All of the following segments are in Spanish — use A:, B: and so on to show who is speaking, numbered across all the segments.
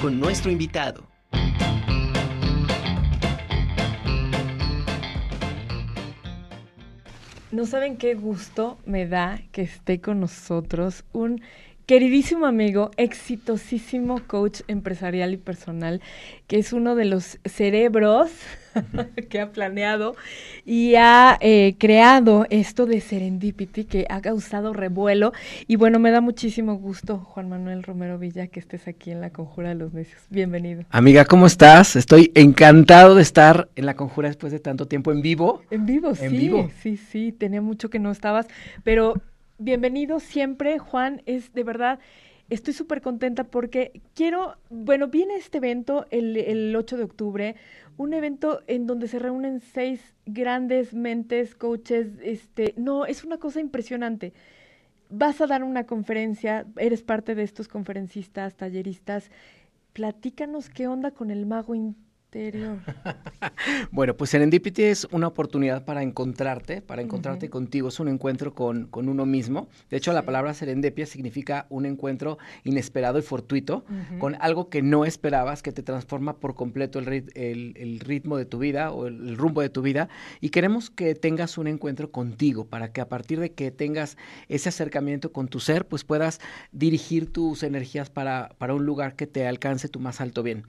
A: con nuestro invitado.
B: No saben qué gusto me da que esté con nosotros un queridísimo amigo, exitosísimo coach empresarial y personal, que es uno de los cerebros que ha planeado y ha eh, creado esto de Serendipity que ha causado revuelo. Y bueno, me da muchísimo gusto, Juan Manuel Romero Villa, que estés aquí en la Conjura de los Necios. Bienvenido.
C: Amiga, ¿cómo estás? Estoy encantado de estar en la Conjura después de tanto tiempo en vivo.
B: En vivo, sí. Vivo. Sí, sí, tenía mucho que no estabas, pero bienvenido siempre, Juan. Es de verdad, estoy súper contenta porque quiero, bueno, viene este evento el, el 8 de octubre, un evento en donde se reúnen seis grandes mentes, coaches, este, no, es una cosa impresionante. Vas a dar una conferencia, eres parte de estos conferencistas, talleristas. Platícanos qué onda con el mago
C: bueno, pues Serendipity es una oportunidad para encontrarte, para encontrarte contigo, es un encuentro con, uno mismo. De hecho, la palabra serendipia significa un encuentro inesperado y fortuito con algo que no esperabas, que te transforma por completo el, ritmo de tu vida o el, rumbo de tu vida. Y queremos que tengas un encuentro contigo para que a partir de que tengas ese acercamiento con tu ser, pues puedas dirigir tus energías para, para un lugar que te alcance tu más alto bien.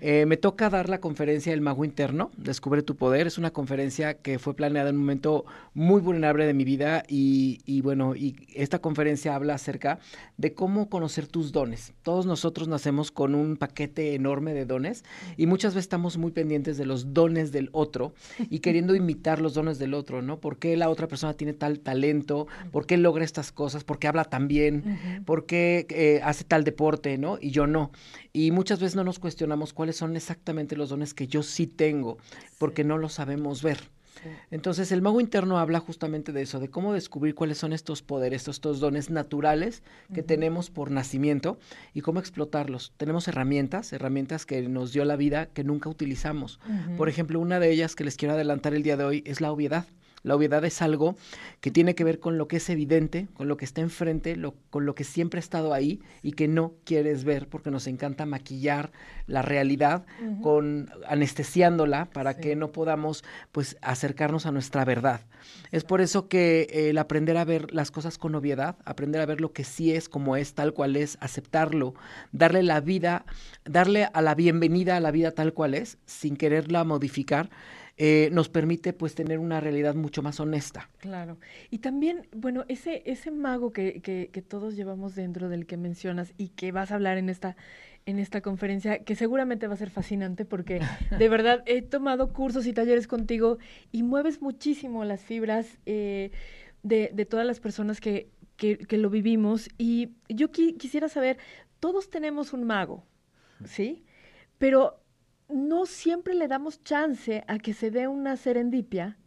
C: Eh, me toca dar la conferencia El Mago Interno, Descubre tu Poder. Es una conferencia que fue planeada en un momento muy vulnerable de mi vida y, bueno, y esta conferencia habla acerca de cómo conocer tus dones. Todos nosotros nacemos con un paquete enorme de dones y muchas veces estamos muy pendientes de los dones del otro y queriendo imitar los dones del otro, ¿no? ¿Por qué la otra persona tiene tal talento? ¿Por qué logra estas cosas? ¿Por qué habla tan bien? ¿Por qué eh, hace tal deporte, ¿no? Y yo no. Y muchas veces no nos cuestionamos cuáles son exactamente los dones que yo sí tengo, porque no los sabemos ver. Entonces el mago interno habla justamente de eso, de cómo descubrir cuáles son estos poderes, estos, dones naturales que tenemos por nacimiento y cómo explotarlos. Tenemos herramientas, herramientas que nos dio la vida que nunca utilizamos. Por ejemplo, una de ellas que les quiero adelantar el día de hoy es la obviedad. La obviedad es algo que tiene que ver con lo que es evidente, con lo que está enfrente, con lo que siempre ha estado ahí y que no quieres ver porque nos encanta maquillar la realidad con anestesiándola para que no podamos pues acercarnos a nuestra verdad. Es por eso que el aprender a ver las cosas con obviedad, aprender a ver lo que sí es como es, tal cual es, aceptarlo, darle la vida, darle a la bienvenida a la vida tal cual es, sin quererla modificar, eh, nos permite pues tener una realidad mucho más honesta.
B: Claro. Y también, bueno, ese, ese mago que, que, que todos llevamos dentro del que mencionas y que vas a hablar en esta en esta conferencia, que seguramente va a ser fascinante porque de verdad he tomado cursos y talleres contigo y mueves muchísimo las fibras eh, de, de, todas las personas que, que, que lo vivimos. Y yo quisiera saber, todos tenemos un mago, ¿sí? Pero no siempre le damos chance a que se dé una serendipia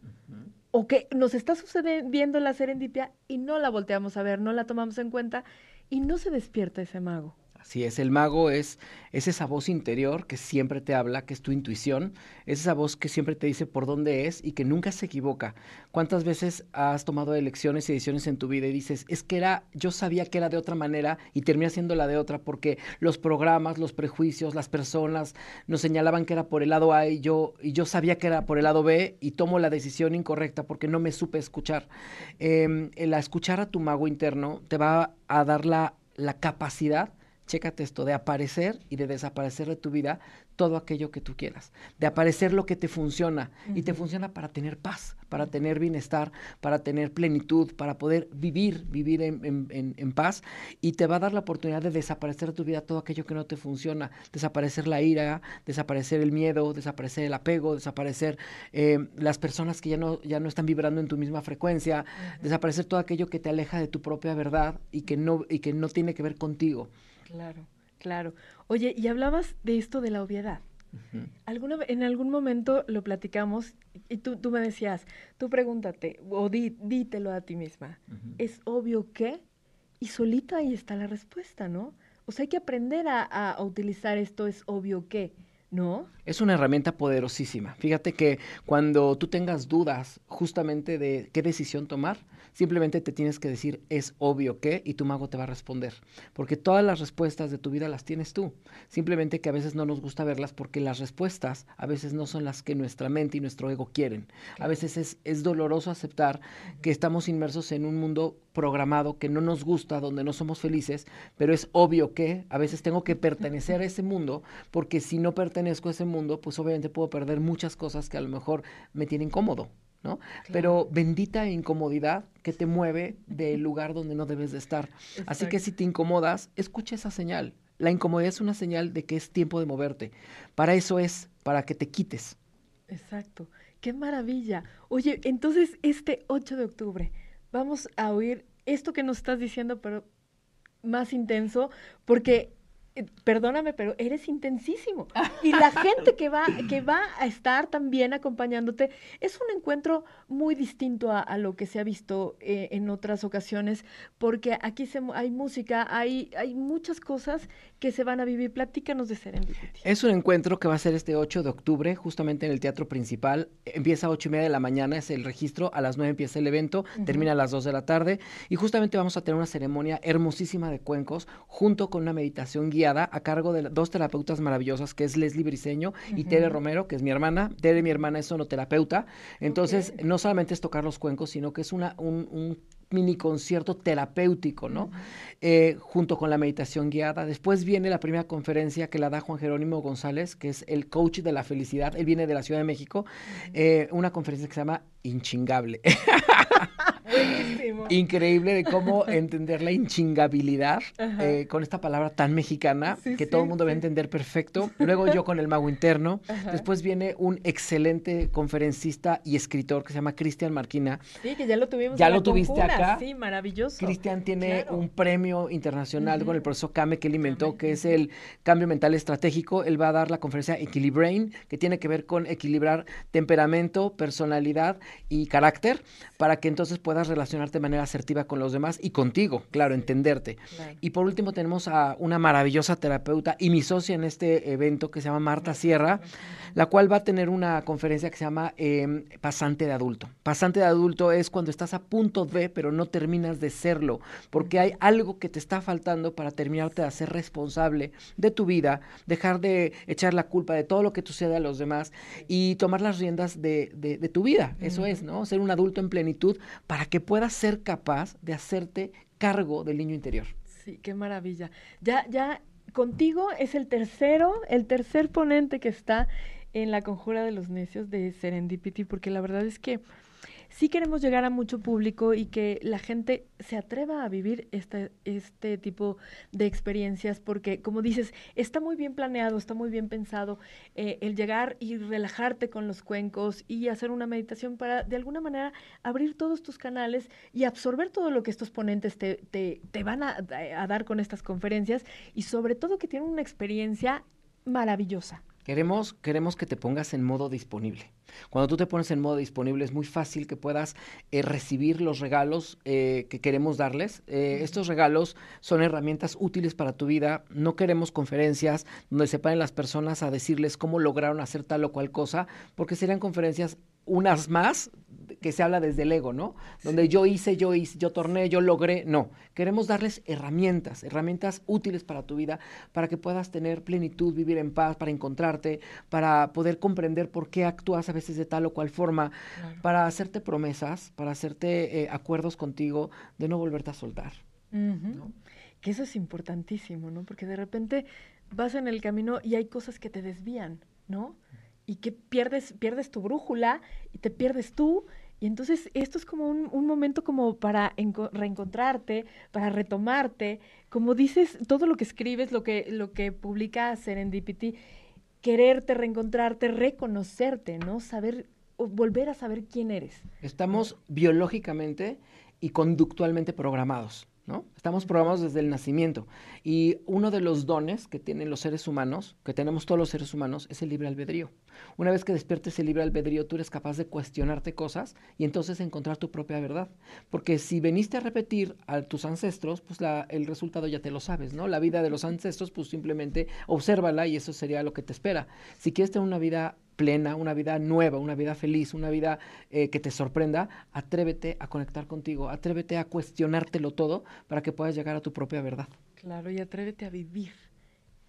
B: o que nos está sucediendo la serendipia y no la volteamos a ver, no la tomamos en cuenta y no se despierta ese mago.
C: Así es, el mago es, es, esa voz interior que siempre te habla, que es tu intuición, es esa voz que siempre te dice por dónde es y que nunca se equivoca. ¿Cuántas veces has tomado elecciones y decisiones en tu vida y dices, es que era, yo sabía que era de otra manera y termina siendo la de otra porque los programas, los prejuicios, las personas nos señalaban que era por el lado A y yo, y yo sabía que era por el lado B y tomo la decisión incorrecta porque no me supe escuchar. Eh, el escuchar a tu mago interno te va a dar la capacidad chécate esto, de aparecer y de desaparecer de tu vida todo aquello que tú quieras, de aparecer lo que te funciona y te funciona para tener paz, para tener bienestar, para tener plenitud, para poder vivir, vivir en, paz y te va a dar la oportunidad de desaparecer de tu vida todo aquello que no te funciona, desaparecer la ira, desaparecer el miedo, desaparecer el apego, desaparecer eh, las personas que ya no, ya no están vibrando en tu misma frecuencia, desaparecer todo aquello que te aleja de tu propia verdad y que no, y que no tiene que ver contigo.
B: Claro, claro. Oye, y hablabas de esto de la obviedad. ¿Alguna, en algún momento lo platicamos y tú, tú me decías, tú pregúntate o dítelo a ti misma. ¿Es obvio que? Y solita ahí está la respuesta, ¿no? O sea, hay que aprender a, a, utilizar esto, es obvio que. ¿No?
C: Es una herramienta poderosísima. Fíjate que cuando tú tengas dudas justamente de qué decisión tomar, simplemente te tienes que decir es obvio que y tu mago te va a responder. Porque todas las respuestas de tu vida las tienes tú. Simplemente que a veces no nos gusta verlas porque las respuestas a veces no son las que nuestra mente y nuestro ego quieren. A veces es, es doloroso aceptar que estamos inmersos en un mundo programado que no nos gusta, donde no somos felices, pero es obvio que a veces tengo que pertenecer a ese mundo porque si no pertenezco a ese mundo, pues obviamente puedo perder muchas cosas que a lo mejor me tienen cómodo. ¿no? Pero bendita incomodidad que te mueve del lugar donde no debes de estar. Así que si te incomodas, escucha esa señal. La incomodidad es una señal de que es tiempo de moverte. Para eso es, para que te quites.
B: Exacto. Qué maravilla. Oye, entonces este 8 de octubre vamos a oír esto que nos estás diciendo, pero más intenso, porque perdóname, pero eres intensísimo. Y la gente que va, que va a estar también acompañándote es un encuentro muy distinto a, lo que se ha visto eh, en otras ocasiones, porque aquí se, hay música, hay, hay muchas cosas que se van a vivir. Platícanos de Serendipity.
C: Es un encuentro que va a ser este 8 de octubre, justamente en el Teatro Principal. Empieza a 8 y media de la mañana, es el registro, a las 9 empieza el evento, termina a las 2 de la tarde, y justamente vamos a tener una ceremonia hermosísima de cuencos, junto con una meditación guiada a cargo de dos terapeutas maravillosas, que es Leslie Briseño y Tere Romero, que es mi hermana. Tere, mi hermana, es sonoterapeuta. Entonces, no solamente es tocar los cuencos, sino que es una, un, mini concierto terapéutico, ¿no? Eh, junto con la meditación guiada. Después viene la primera conferencia que la da Juan Jerónimo González, que es el coach de la felicidad. Él viene de la Ciudad de México. Eh, una conferencia que se llama Inchingable. Increíble de cómo entender la inchingabilidad eh, con esta palabra tan mexicana que todo el mundo va a entender perfecto. Luego yo con el mago interno. Después viene un excelente conferencista y escritor que se llama Cristian Marquina.
B: Sí, que ya lo tuvimos.
C: Ya lo tuviste acá.
B: Sí, maravilloso.
C: Cristian tiene un premio internacional con el profesor Kame que él inventó, que es el cambio mental estratégico. Él va a dar la conferencia Equilibrain, que tiene que ver con equilibrar temperamento, personalidad y carácter para que entonces puedas relacionarte de manera asertiva con los demás y contigo, claro, entenderte. Y por último tenemos a una maravillosa terapeuta y mi socia en este evento que se llama Marta Sierra, la cual va a tener una conferencia que se llama em, Pasante de Adulto. Pasante de Adulto es cuando estás a punto de, pero no terminas de serlo, porque hay algo que te está faltando para terminarte de ser responsable de tu vida, dejar de echar la culpa de todo lo que sucede a los demás y tomar las riendas de, de, tu vida. Eso es, ¿no? Ser un adulto en plenitud para que puedas ser capaz de hacerte cargo del niño interior.
B: Sí, qué maravilla. Ya, ya contigo es el tercero, el tercer ponente que está en la conjura de los necios de Serendipity, porque la verdad es que sí queremos llegar a mucho público y que la gente se atreva a vivir este, este tipo de experiencias, porque como dices, está muy bien planeado, está muy bien pensado eh, el llegar y relajarte con los cuencos y hacer una meditación para de alguna manera abrir todos tus canales y absorber todo lo que estos ponentes te, te, te van a, a dar con estas conferencias y sobre todo que tienen una experiencia maravillosa.
C: Queremos, queremos que te pongas en modo disponible. Cuando tú te pones en modo disponible es muy fácil que puedas eh, recibir los regalos eh, que queremos darles. Eh, estos regalos son herramientas útiles para tu vida. No queremos conferencias donde se paren las personas a decirles cómo lograron hacer tal o cual cosa, porque serían conferencias unas más que se habla desde el ego, ¿no? Donde yo hice, yo hice, yo torné, yo logré. No, queremos darles herramientas, herramientas útiles para tu vida, para que puedas tener plenitud, vivir en paz, para encontrarte, para poder comprender por qué actúas a veces de tal o cual forma, para hacerte promesas, para hacerte eh, acuerdos contigo de no volverte a soltar.
B: Que eso es importantísimo, ¿no? Porque de repente vas en el camino y hay cosas que te desvían, ¿no? Y que pierdes, pierdes tu brújula y te pierdes tú. Y entonces esto es como un, momento como para reencontrarte, para retomarte. Como dices, todo lo que escribes, lo que, lo que publica Serendipity, quererte, reencontrarte, reconocerte, ¿no? Saber, volver a saber quién eres.
C: Estamos biológicamente y conductualmente programados. Estamos programados desde el nacimiento. Y uno de los dones que tienen los seres humanos, que tenemos todos los seres humanos, es el libre albedrío. Una vez que despiertes el libre albedrío, tú eres capaz de cuestionarte cosas y entonces encontrar tu propia verdad. Porque si veniste a repetir a tus ancestros, pues la, el resultado ya te lo sabes, ¿no? La vida de los ancestros, pues simplemente obsérvala y eso sería lo que te espera. Si quieres tener una vida plena, una vida nueva, una vida feliz, una vida eh, que te sorprenda, atrévete a conectar contigo, atrévete a cuestionártelo todo para que puedas llegar a tu propia verdad.
B: Claro, y atrévete a vivir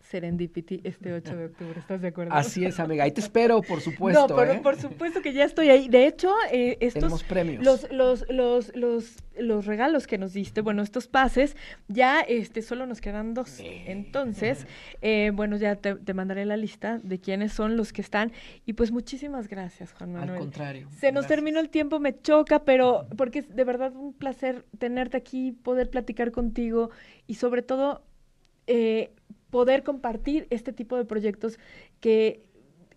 B: Serendipity este 8 de octubre. ¿Estás de acuerdo?
C: Así es, amiga. Ahí te espero, por supuesto.
B: No, pero
C: ¿eh?
B: por supuesto que ya estoy ahí. De hecho, eh, estos...
C: Tenemos premios.
B: Los, los, los, los, los regalos que nos diste, bueno, estos pases, ya este, solo nos quedan dos. Entonces, eh, bueno, ya te, te, mandaré la lista de quiénes son los que están. Y pues muchísimas gracias, Juan Manuel.
C: Al contrario.
B: Se nos terminó el tiempo, me choca, pero porque es de verdad un placer tenerte aquí, poder platicar contigo y sobre todo... Eh, poder compartir este tipo de proyectos que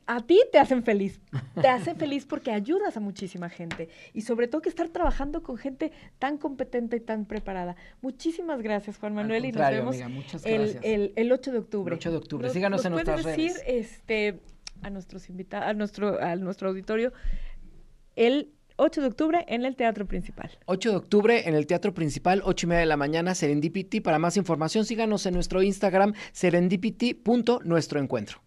B: a ti te hacen feliz. Te hacen feliz porque ayudas a muchísima gente y sobre todo que estar trabajando con gente tan competente y tan preparada. Muchísimas gracias, Juan Manuel, y nos vemos el, el, el, 8 de octubre.
C: El 8 de octubre. Síganos nos en nuestras
B: puedes decir, este, a nuestros invitados, a nuestro, a nuestro auditorio, el 8 de octubre en el Teatro Principal.
C: 8 de octubre en el Teatro Principal, 8 y media de la mañana, Serendipity. Para más información, síganos en nuestro Instagram, serendipity.nuestroencuentro.